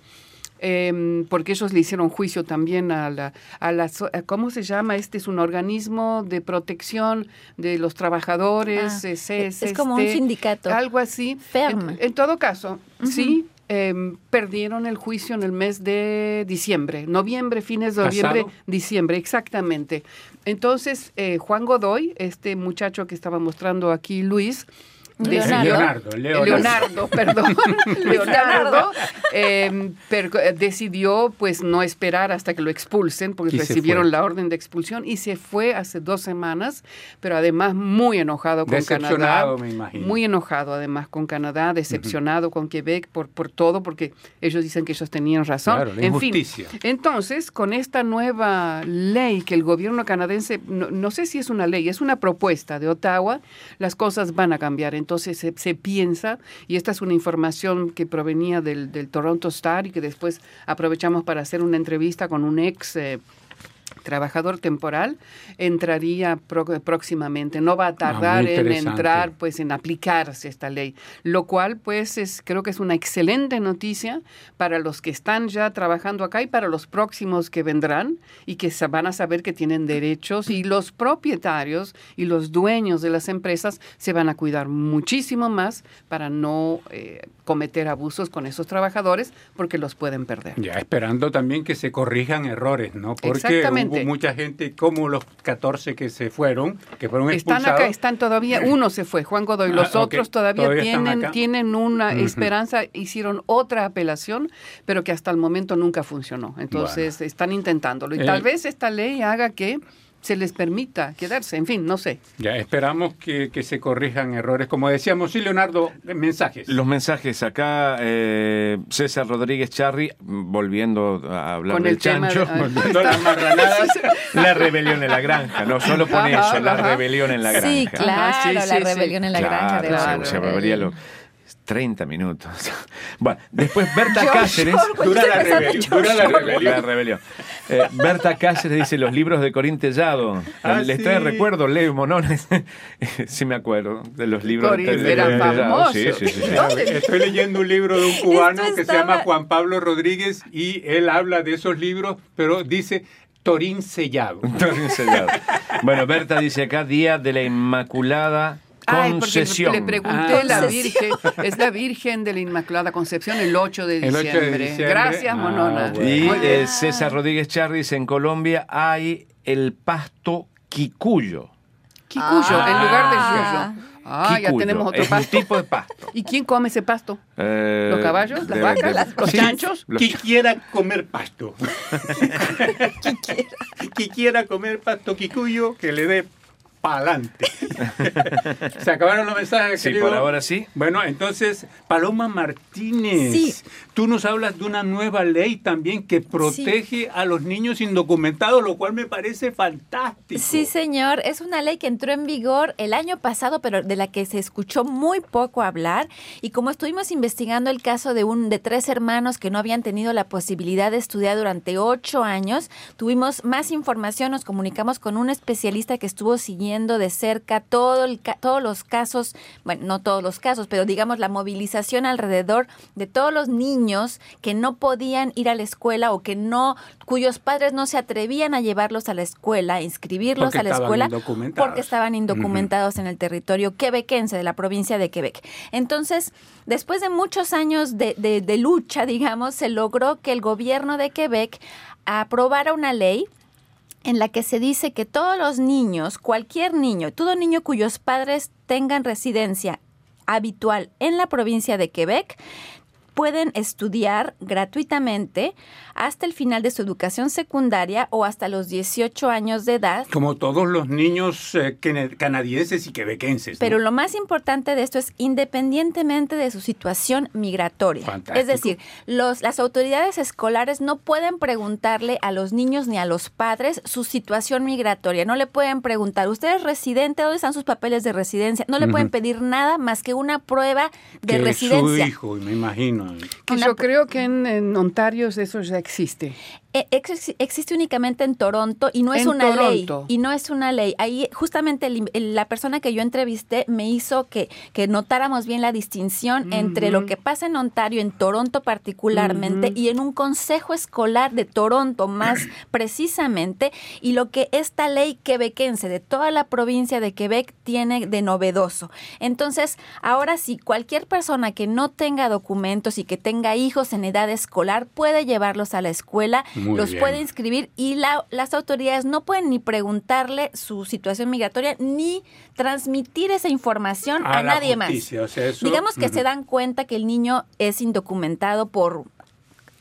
Em, porque ellos le hicieron juicio también a la, a la, ¿cómo se llama? Este es un organismo de protección de los trabajadores. Ah, es, como un sindicato. Algo así. En, todo caso, sí, em, perdieron el juicio en el mes de diciembre, noviembre, fines de noviembre, diciembre, exactamente. Entonces, eh, Juan Godoy, este muchacho que estaba mostrando aquí Luis, Leonardo, Leonardo, perdón, Leonardo. Em, decidió pues no esperar hasta que lo expulsen porque recibieron la orden de expulsión y se fue hace dos semanas, pero además muy enojado con Canadá, me imagino. muy enojado además con Canadá, decepcionado con Quebec por por todo porque ellos dicen que ellos tenían razón. en fin, entonces con esta nueva ley que el gobierno canadiense no, sé si es una ley, es una propuesta de Ottawa, las cosas van a cambiar. Entonces entonces se, piensa, y esta es una información que provenía del, del, Toronto Star y que después aprovechamos para hacer una entrevista con un ex eh, trabajador temporal entraría próximamente. No va a ah, tardar en entrar, pues, en aplicarse esta ley. Lo cual, pues, es, creo que es una excelente noticia para los que están ya trabajando acá y para los próximos que vendrán y que van a saber que tienen derechos y los propietarios y los dueños de las empresas se van a cuidar muchísimo más para no eh, cometer abusos con esos trabajadores porque los pueden perder. Ya esperando también que se corrijan errores, ¿no? Porque hubo mucha gente como los 14 que se fueron, que fueron expulsados. Están acá, están todavía, uno se fue, Juan Godoy, los ah, otros todavía, tienen, tienen una esperanza, hicieron otra apelación, pero que hasta el momento nunca funcionó. Entonces están intentándolo. Y tal eh, vez esta ley haga que se les permita quedarse, en fin, no sé. Ya, esperamos que, se corrijan errores. Como decíamos, sí, Leonardo, mensajes. Los mensajes acá, eh, César Rodríguez Charri, volviendo a hablar del chancho, volviendo a las marranadas, la rebelión en la granja, no solo pone eso, la rebelión en la granja. Sí, claro, la rebelión en la granja. de se, se lo, 30 minutos. Bueno, después Berta Cáceres. dura, la rebelión, la rebelión. Eh, Berta Cáceres dice: Los libros de Corín Tellado. Ah, Les trae recuerdo, Leo Monones. sí, me acuerdo de los libros de Corín Sí, sí, sí, Estoy leyendo un libro de un cubano que se llama Juan Pablo Rodríguez y él habla de esos libros, pero dice Torín sellado. Torín sellado. Bueno, Berta dice acá: Día de la Inmaculada Concesión. le pregunté, ah, la Virgen, es la Virgen de la Inmaculada Concepción el 8 de diciembre. Gracias, ah, Monona. Y eh, César Rodríguez Charris, en Colombia hay el pasto quicuyo. Quicuyo, en lugar del ah. yuyo. Ah, ya tenemos otro pasto. tipo de pasto. ¿Y quién come ese pasto? Eh, ¿Los caballos? ¿Las vacas? ¿Los chanchos? Quien quiera comer pasto. Quien quiera. quiera comer pasto quicuyo, que le dé pa'lante. Se acabaron los mensajes, Sí, por ahora sí. Bueno, entonces, Paloma Martínez, tú nos hablas de una nueva ley también que protege a los niños indocumentados, lo cual me parece fantástico. Sí, señor, es una ley que entró en vigor el año pasado, pero de la que se escuchó muy poco hablar. Y como estuvimos investigando el caso de un de tres hermanos que no habían tenido la posibilidad de estudiar durante ocho años, tuvimos más información, nos comunicamos con un especialista que estuvo siguiendo de cerca todo el, todos los casos, bueno, no todos los casos, pero digamos la movilización alrededor de todos los niños que no podían ir a la escuela o que no, cuyos padres no se atrevían a llevarlos a la escuela, inscribirlos a la escuela, porque estaban indocumentados en el territorio quebequense de la provincia de Quebec. Entonces, después de muchos años de, de lucha, digamos, se logró que el gobierno de Quebec aprobara una ley en la que se dice que todos los niños, cualquier niño, todo niño cuyos padres tengan residencia habitual en la provincia de Quebec, pueden estudiar gratuitamente hasta el final de su educación secundaria o hasta los 18 años de edad. Como todos los niños eh, canadienses y quebequenses. Pero lo más importante de esto es independientemente de su situación migratoria. Es decir, los, las autoridades escolares no pueden preguntarle a los niños ni a los padres su situación migratoria. No le pueden preguntar, ¿usted es residente? ¿Dónde están sus papeles de residencia? No le pueden pedir nada más que una prueba de residencia. su hijo, me imagino. Que yo creo que en, en Ontario eso ya existe existe. Eh, existe únicamente en Toronto y no es una ley. Y no es una ley. Ahí justamente la persona que yo entrevisté me hizo que, que notáramos bien la distinción entre lo que pasa en Ontario, en Toronto particularmente, y en un consejo escolar de Toronto más precisamente, y lo que esta ley quebequense de toda la provincia de Quebec tiene de novedoso. Entonces, ahora sí, cualquier persona que no tenga documentos y que tenga hijos en edad escolar puede llevarlos a la escuela los puede inscribir y las autoridades no pueden ni preguntarle su situación migratoria ni transmitir esa información a, nadie más. Digamos que se dan cuenta que el niño es indocumentado por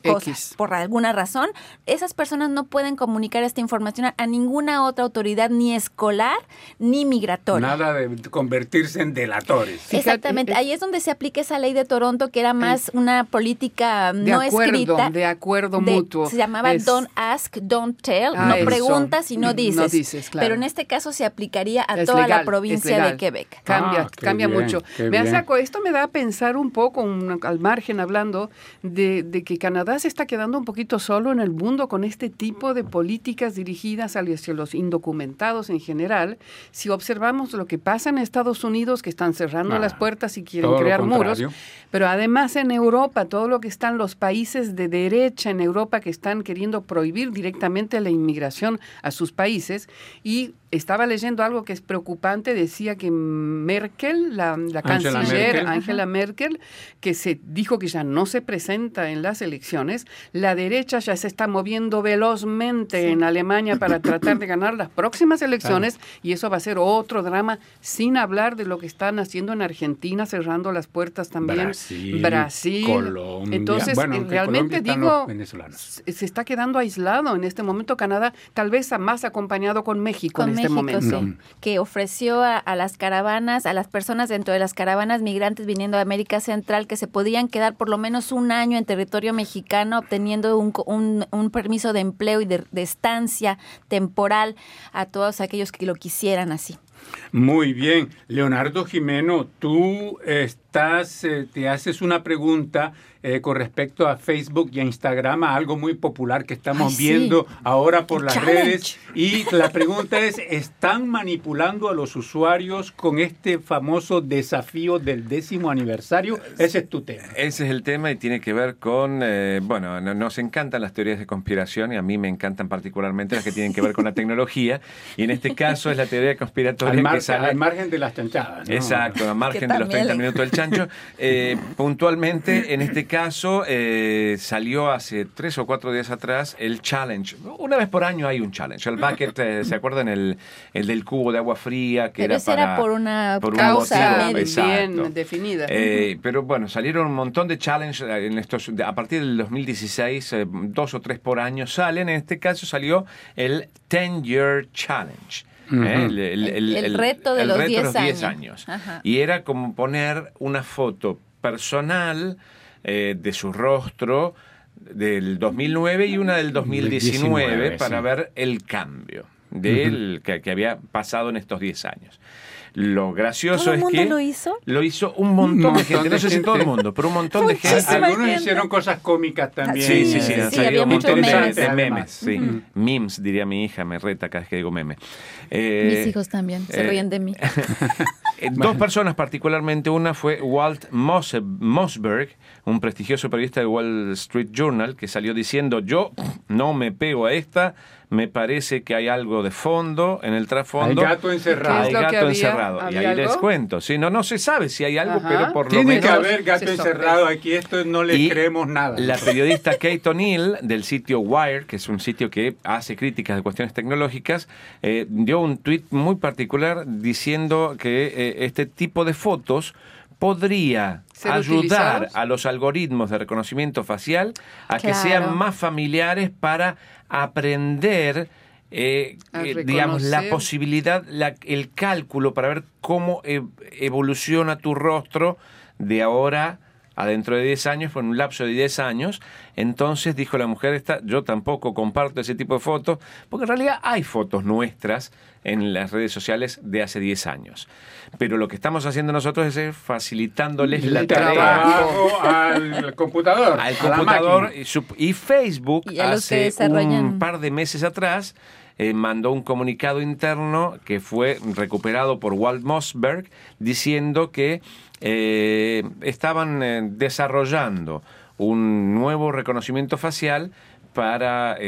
cosas, por alguna razón, esas personas no pueden comunicar esta información a ninguna otra autoridad, ni escolar, ni migratoria. Nada de convertirse en delatores. Exactamente, ahí es donde se aplica esa ley de Toronto, que era más una política no escrita. De acuerdo mutuo. Se llamaba Don't Ask, Don't Tell, ah, no preguntas y no dices. Pero en este caso se aplicaría a toda la provincia de Quebec. Cambia, ah, cambia mucho. Me saco, esto me da a pensar un poco, al margen hablando, de, de que Canadá se está quedando un poquito solo en el mundo con este tipo de políticas dirigidas hacia los indocumentados en general. Si observamos lo que pasa en Estados Unidos, que están cerrando las puertas y quieren crear muros, pero además en Europa, todo lo que están los países de derecha en Europa que están queriendo prohibir directamente la inmigración a sus países y estaba leyendo algo que es preocupante, decía que Merkel, la, canciller Angela Merkel, que se dijo que ya no se presenta en las elecciones, la derecha ya se está moviendo velozmente en Alemania para tratar de ganar las próximas elecciones y eso va a ser otro drama, sin hablar de lo que están haciendo en Argentina, cerrando las puertas también. Brasil, Colombia. Entonces, realmente digo, se está quedando aislado en este momento Canadá, tal vez más acompañado con México en este momento. que ofreció a, las caravanas, a las personas dentro de las caravanas migrantes viniendo de América Central que se podían quedar por lo menos un año en territorio mexicano obteniendo un, un, permiso de empleo y de, de estancia temporal a todos aquellos que lo quisieran así. Muy bien, Leonardo Jimeno, tú estás, eh, te haces una pregunta eh, con respecto a Facebook y a Instagram, algo muy popular que estamos viendo ahora por las redes. Y la pregunta es, ¿están manipulando a los usuarios con este famoso desafío del décimo aniversario? Ese es tu tema. Ese es el tema y tiene que ver con, eh, bueno, nos encantan las teorías de conspiración y a mí me encantan particularmente las que tienen que ver con la tecnología. Y en este caso es la teoría conspiratoria al, que sale... al margen de las chanchadas. Exacto, al margen de los 30 minutos del chancho. Eh, puntualmente, en este caso, eh, salió hace tres o cuatro días atrás el challenge. Una vez por año hay un challenge. El bucket, eh, ¿se acuerdan? El, el del cubo de agua fría que pero era para... era por una causa bien definida. pero bueno, salieron un montón de challenges en estos, a partir del 2016, dos o tres por año salen. En este caso salió el 10 Year Challenge. El, reto de los 10 años. Y era como poner una foto personal eh, de su rostro del 2009 y una del 2019 para ver el cambio de que, que, había pasado en estos 10 años. Lo gracioso es que. lo hizo? Lo hizo un montón, de gente. No sé si todo el mundo, pero un montón de gente. Algunos hicieron cosas cómicas también. Sí, sí, sí. sí, había muchos memes. memes sí. Memes, diría mi hija, me reta cada vez que digo meme. Eh, Mis hijos también se ríen de mí. Eh, dos personas particularmente, una fue Walt Mossberg, un prestigioso periodista del Wall Street Journal, que salió diciendo, yo no me pego a esta, me parece que hay algo de fondo en el trasfondo. Hay gato encerrado. Hay gato encerrado. y ahí les cuento. Sí, no, no se sabe si hay algo, pero por lo menos. Tiene que haber gato encerrado aquí. Esto no le creemos nada. La periodista Kate O'Neill del sitio Wire, que es un sitio que hace críticas de cuestiones tecnológicas, eh, dio un tuit muy particular diciendo que eh, este tipo de fotos podría ayudar a los algoritmos de reconocimiento facial a que sean más familiares para aprender, eh, eh, digamos, la posibilidad, el cálculo para ver cómo e, evoluciona tu rostro de ahora adentro de 10 años, fue en un lapso de 10 años. Entonces dijo la mujer esta, yo tampoco comparto ese tipo de fotos, porque en realidad hay fotos nuestras en las redes sociales de hace 10 años. Pero lo que estamos haciendo nosotros es facilitándoles la tarea al computador. Al computador y, Facebook hace un par de meses atrás eh, mandó un comunicado interno que fue recuperado por Walt Mossberg diciendo que eh, estaban eh, desarrollando un nuevo reconocimiento facial para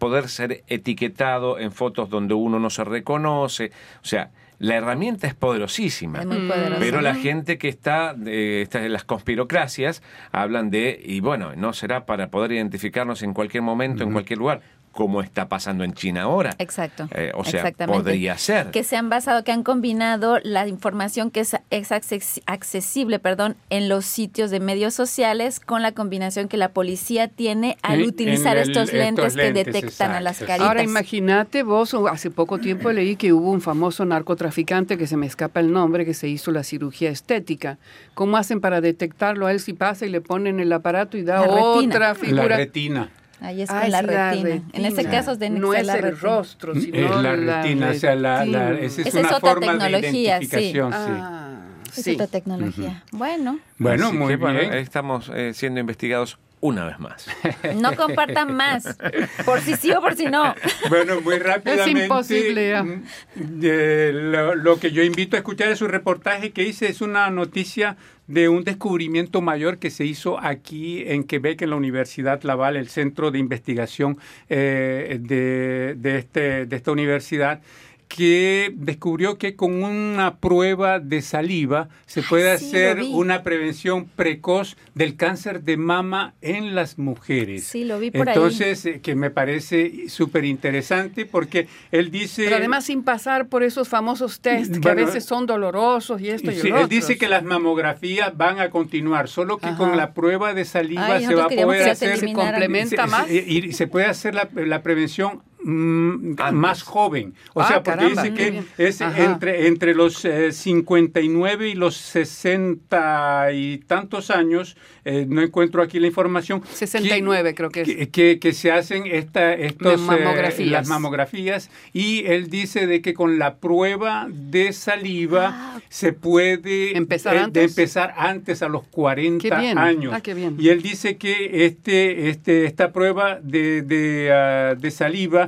poder ser etiquetado en fotos donde uno no se reconoce. O sea, la herramienta es poderosísima, pero la gente que está, está, en las conspirocracias hablan de, y bueno, no será para poder identificarnos en cualquier momento, en cualquier lugar como está pasando en China ahora. Exacto. Eh, o sea, podría ser. Que se han basado, que han combinado la información que es, accesible perdón, en los sitios de medios sociales con la combinación que la policía tiene al utilizar estos, lentes que detectan a las caritas. Ahora imagínate vos, hace poco tiempo leí que hubo un famoso narcotraficante que se me escapa el nombre, que se hizo la cirugía estética. ¿Cómo hacen para detectarlo a él si pasa y le ponen el aparato y da otra figura? La retina. Ahí es con la, retina. En ese caso es de no es el rostro, sino es la, retina. O sea, la, esa es, una forma de identificación. Sí. Ah, es otra tecnología. Bueno. Bueno, muy bien. estamos eh, siendo investigados una vez más. No compartan más, por si sí o por si no. Bueno, muy rápidamente. Es imposible. Mm, lo, lo, que yo invito a escuchar es un reportaje que hice, es una noticia de un descubrimiento mayor que se hizo aquí en Quebec, en la Universidad Laval, el centro de investigación eh, de, de, este, de esta universidad que descubrió que con una prueba de saliva se puede hacer una prevención precoz del cáncer de mama en las mujeres. Sí, lo vi por Entonces, eh, que me parece súper interesante porque él dice... Pero además sin pasar por esos famosos test que a veces son dolorosos y esto y sí, Él dice que las mamografías van a continuar, solo que con la prueba de saliva se va a poder hacer... Se complementa más. Y se puede hacer la, la prevención Mm, más joven. O sea, ah, porque dice que es entre, entre los 59 eh, y los 60 y tantos años, eh, no encuentro aquí la información. 69 creo que es. Que, que, se hacen esta, estos, eh, las mamografías y él dice de que con la prueba de saliva ah. se puede empezar, antes? De empezar antes a los 40 años. Ah, bien. Y él dice que este, este, esta prueba de, de, de saliva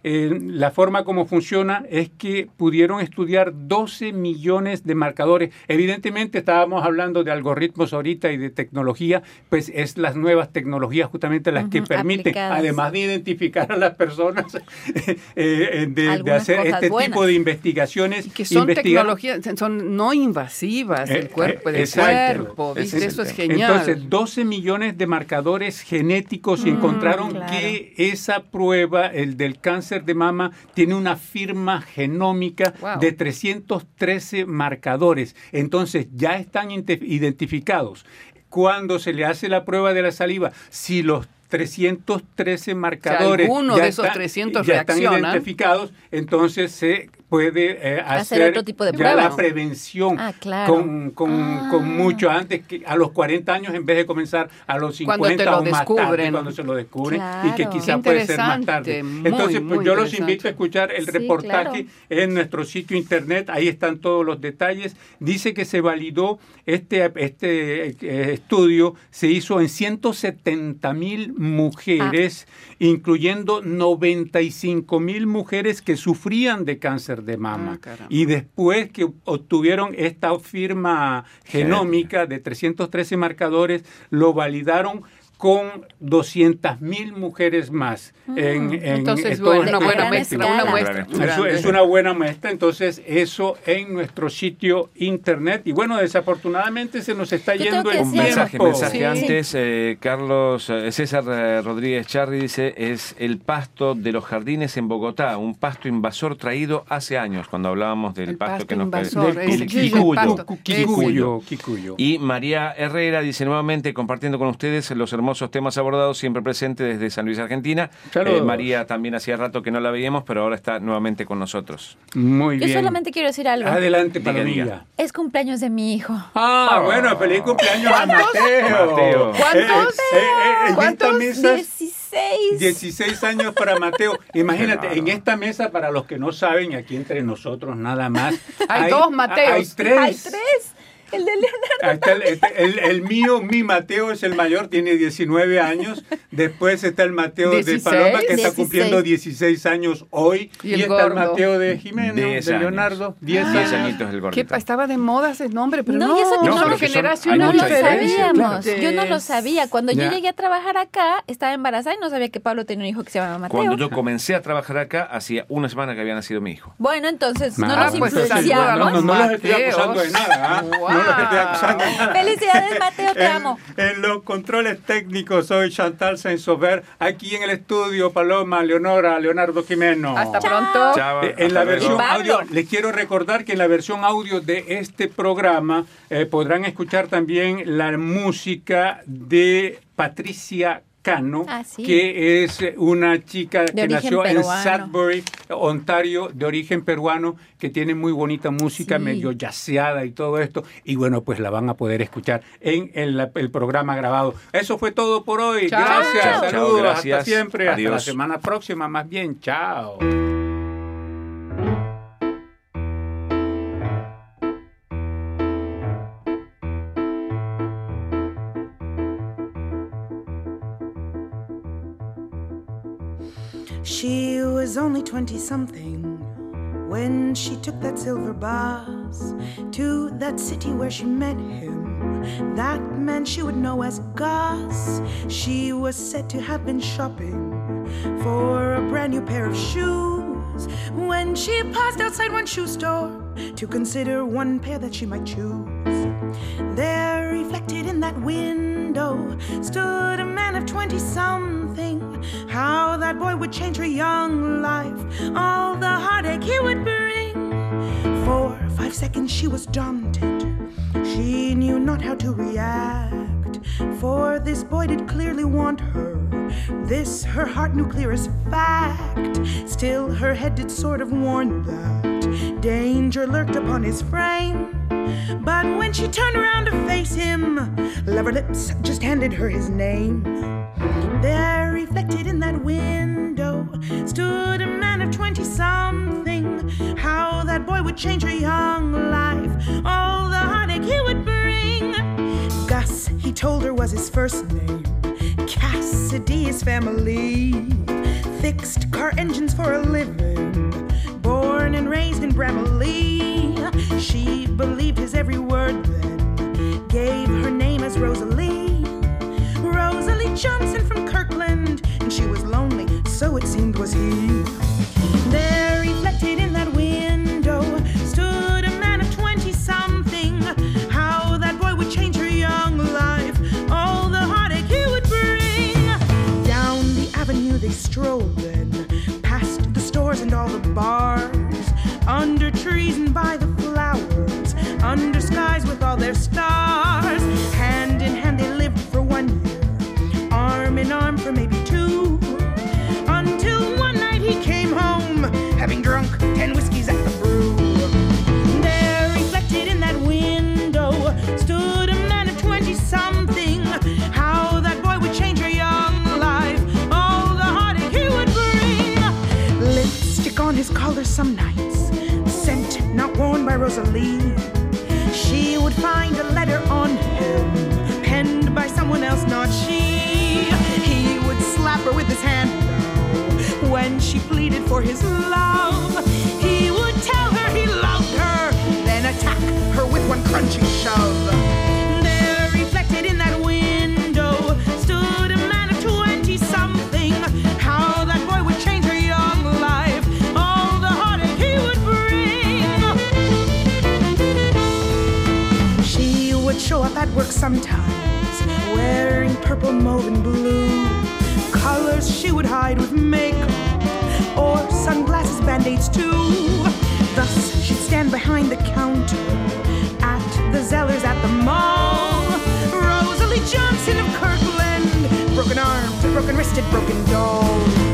la forma como funciona es que pudieron estudiar 12 millones de marcadores. Evidentemente estábamos hablando de algoritmos ahorita y de tecnología, pues es las nuevas tecnologías justamente las que permiten, además de identificar a las personas, eh, eh, de, hacer este tipo de investigaciones. que son tecnologías, son no invasivas del eh, cuerpo, del cuerpo, eso es genial. Entonces, 12 millones de marcadores genéticos y mm, encontraron que esa prueba, el del cáncer, de mama tiene una firma genómica de 313 marcadores. Entonces ya están identificados. Cuando se le hace la prueba de la saliva, si los 313 marcadores de esos 300 ya están identificados, entonces se puede eh, hacer, otro tipo de ya la prevención ah, con, con, ah. mucho antes que a los 40 años en vez de comenzar a los 50 o más tarde cuando se lo descubren y que quizá puede ser más tarde. Entonces, pues yo los invito a escuchar el reportaje en nuestro sitio internet, ahí están todos los detalles. Dice que se validó este, este eh, estudio, se hizo en 170 mil mujeres, ah. Incluyendo 95 mil mujeres que sufrían de cáncer de mama. Ah, y después que obtuvieron esta firma genómica de 313 marcadores, lo validaron con 200.000 mujeres más. Mm. En, entonces, es una buena muestra. Una muestra es, una buena muestra. Entonces, eso en nuestro sitio internet. Y bueno, desafortunadamente se nos está yendo el Un mensaje, mensaje antes. Eh, Carlos eh, César eh, Rodríguez Charri dice: es el pasto de los jardines en Bogotá, un pasto invasor traído hace años, cuando hablábamos del pasto, que nos invasor, el, Kikuyo. Y María Herrera dice nuevamente, compartiendo con ustedes los hermosos temas abordados, siempre presente desde San Luis, Argentina. Eh, María también hacía rato que no la veíamos, pero ahora está nuevamente con nosotros. Muy bien. Yo solamente quiero decir algo. Adelante, Palomilla. Es cumpleaños de mi hijo. Ah, bueno, feliz cumpleaños a Mateo. ¿Cuántos? Eh, eh, ¿Cuántos? 16. 16 años para Mateo. Imagínate, en esta mesa, para los que no saben, aquí entre nosotros nada más. hay, dos Mateos. Hay tres. Hay tres. El de Leonardo. Este, el, mío, mi Mateo es el mayor, tiene 19 años. Después está el Mateo de Paloma, que está cumpliendo 16 años hoy. Y, está el Mateo de Jimeno, de Leonardo, 10 años. el gordito. estaba de moda ese nombre, pero no, no, eso no, no, generación no lo sabíamos. Yo no lo sabía. Cuando yo llegué a trabajar acá, estaba embarazada y no sabía que Pablo tenía un hijo que se llamaba Mateo. Cuando yo comencé a trabar acá, hacía una semana que había nacido mi hijo. Bueno, entonces no nos pues, influenciamos. No, no, los estoy acusando de nada. Felicidades, Mateo, te amo. En los controles técnicos soy Chantal Saint-Sauveur. Aquí en el estudio, Paloma, Leonora, Leonardo Jimeno. Hasta pronto. Eh, en la versión audio, les quiero recordar que en la versión audio de este programa eh, podrán escuchar también la música de Patricia Cano, ah, que es una chica que nació en Sudbury, Ontario, de origen peruano, que tiene muy bonita música, medio yaceada y todo esto. Y bueno, pues la van a poder escuchar en el, programa grabado. Eso fue todo por hoy. Gracias, saludos, hasta siempre, hasta la semana próxima, más bien. Chao. She was only 20 something when she took that silver bus to that city where she met him. That man she would know as Gus. She was said to have been shopping for a brand new pair of shoes when she paused outside one shoe store to consider one pair that she might choose. There, reflected in that window, stood a man of 20 something that boy would change her young life, all the heartache he would bring. For five seconds she was daunted, she knew not how to react. For this boy did clearly want her, this her heart knew clear as fact. Still, her head did sort of warn that danger lurked upon his frame. But when she turned around to face him, lover lips just handed her his name. Would change her young life, all the heartache he would bring. Gus, he told her, was his first name. Cassidy, his family. Fixed car engines for a living. Born and raised in Bramley. She believed his every word then. Gave her name as Rosalie. Then, past the stores and all the bars, worn by Rosalie. She would find a letter on him, penned by someone else, not she. He would slap her with his hand when she pleaded for his love. He would tell her he loved her, then attack her with one crunchy shove. Sometimes, wearing purple mauve and blue. Colors she would hide with makeup or sunglasses, band-aids too. Thus she'd stand behind the counter at the Zellers at the mall. Rosalie Johnson of Kirkland, broken armed, broken wristed, broken doll.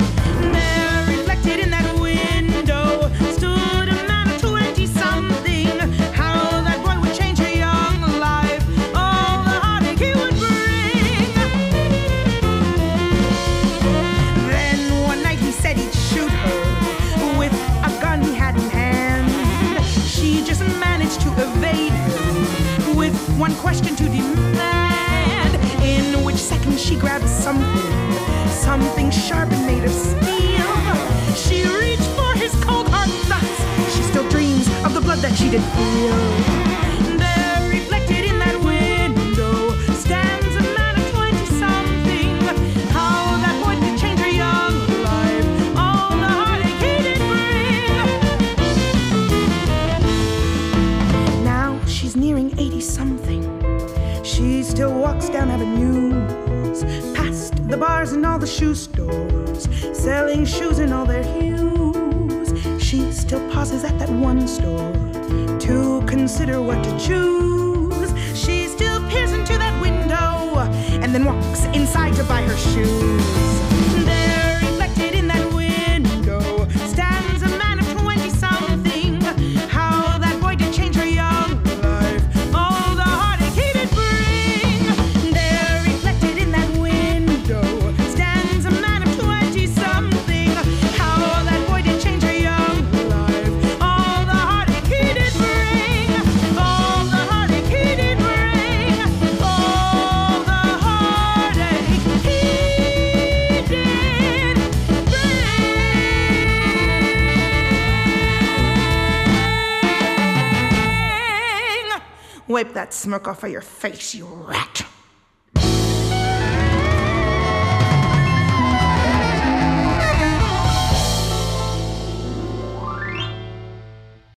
One question to demand. In which second she grabbed something, something sharp and made of steel. She reached for his cold hard thoughts. She still dreams of the blood that she did feel. Down avenues, past the bars and all the shoe stores, selling shoes in all their hues. She still pauses at that one store to consider what to choose. She still peers into that window and then walks inside to buy her shoes. That smirk off of your face, you rat.